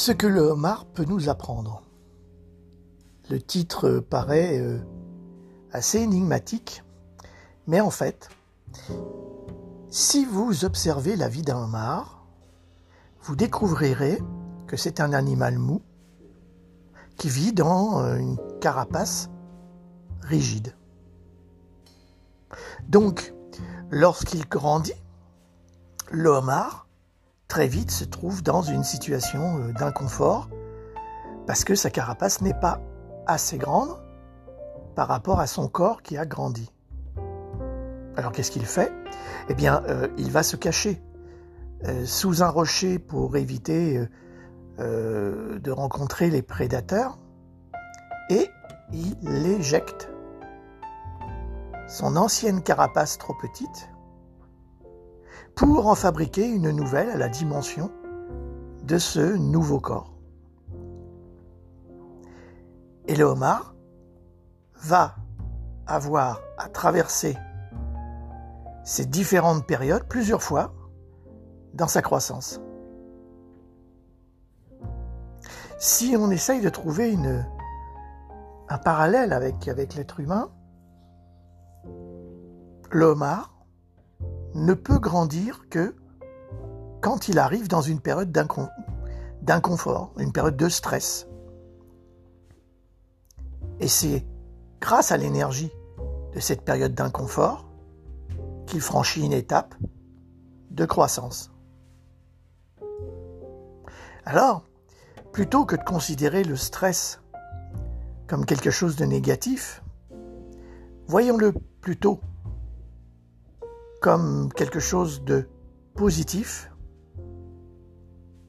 Ce que le homard peut nous apprendre. Le titre paraît euh, assez énigmatique, mais en fait, si vous observez la vie d'un homard, vous découvrirez que c'est un animal mou qui vit dans euh, une carapace rigide. Donc, lorsqu'il grandit, le homard très vite se trouve dans une situation euh, d'inconfort parce que sa carapace n'est pas assez grande par rapport à son corps qui a grandi. Alors qu'est-ce qu'il fait? Eh bien, euh, il va se cacher euh, sous un rocher pour éviter de rencontrer les prédateurs et il éjecte son ancienne carapace trop petite pour en fabriquer une nouvelle à la dimension de ce nouveau corps. Et le homard va avoir à traverser ces différentes périodes plusieurs fois dans sa croissance. Si on essaye de trouver un parallèle avec, avec l'être humain, le homard ne peut grandir que quand il arrive dans une période d'inconfort, une période de stress. Et c'est grâce à l'énergie de cette période d'inconfort qu'il franchit une étape de croissance. Alors, plutôt que de considérer le stress comme quelque chose de négatif, voyons-le plutôt comme quelque chose de positif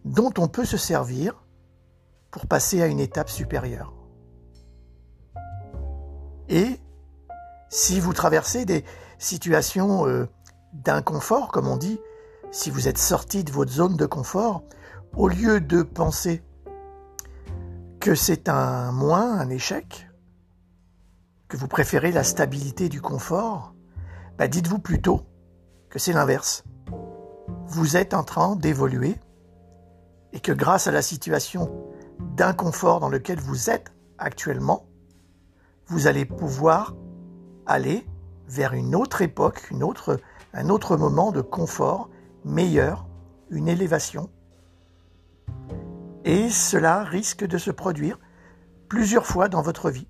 dont on peut se servir pour passer à une étape supérieure. Et si vous traversez des situations euh, d'inconfort, comme on dit, si vous êtes sorti de votre zone de confort, au lieu de penser que c'est un moins, un échec, que vous préférez la stabilité du confort, bah dites-vous plutôt que c'est l'inverse. Vous êtes en train d'évoluer et que grâce à la situation d'inconfort dans lequel vous êtes actuellement, vous allez pouvoir aller vers une autre époque, un autre moment de confort meilleur, une élévation. Et cela risque de se produire plusieurs fois dans votre vie.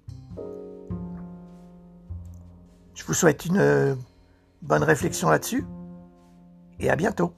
Je vous souhaite une bonne réflexion là-dessus et à bientôt.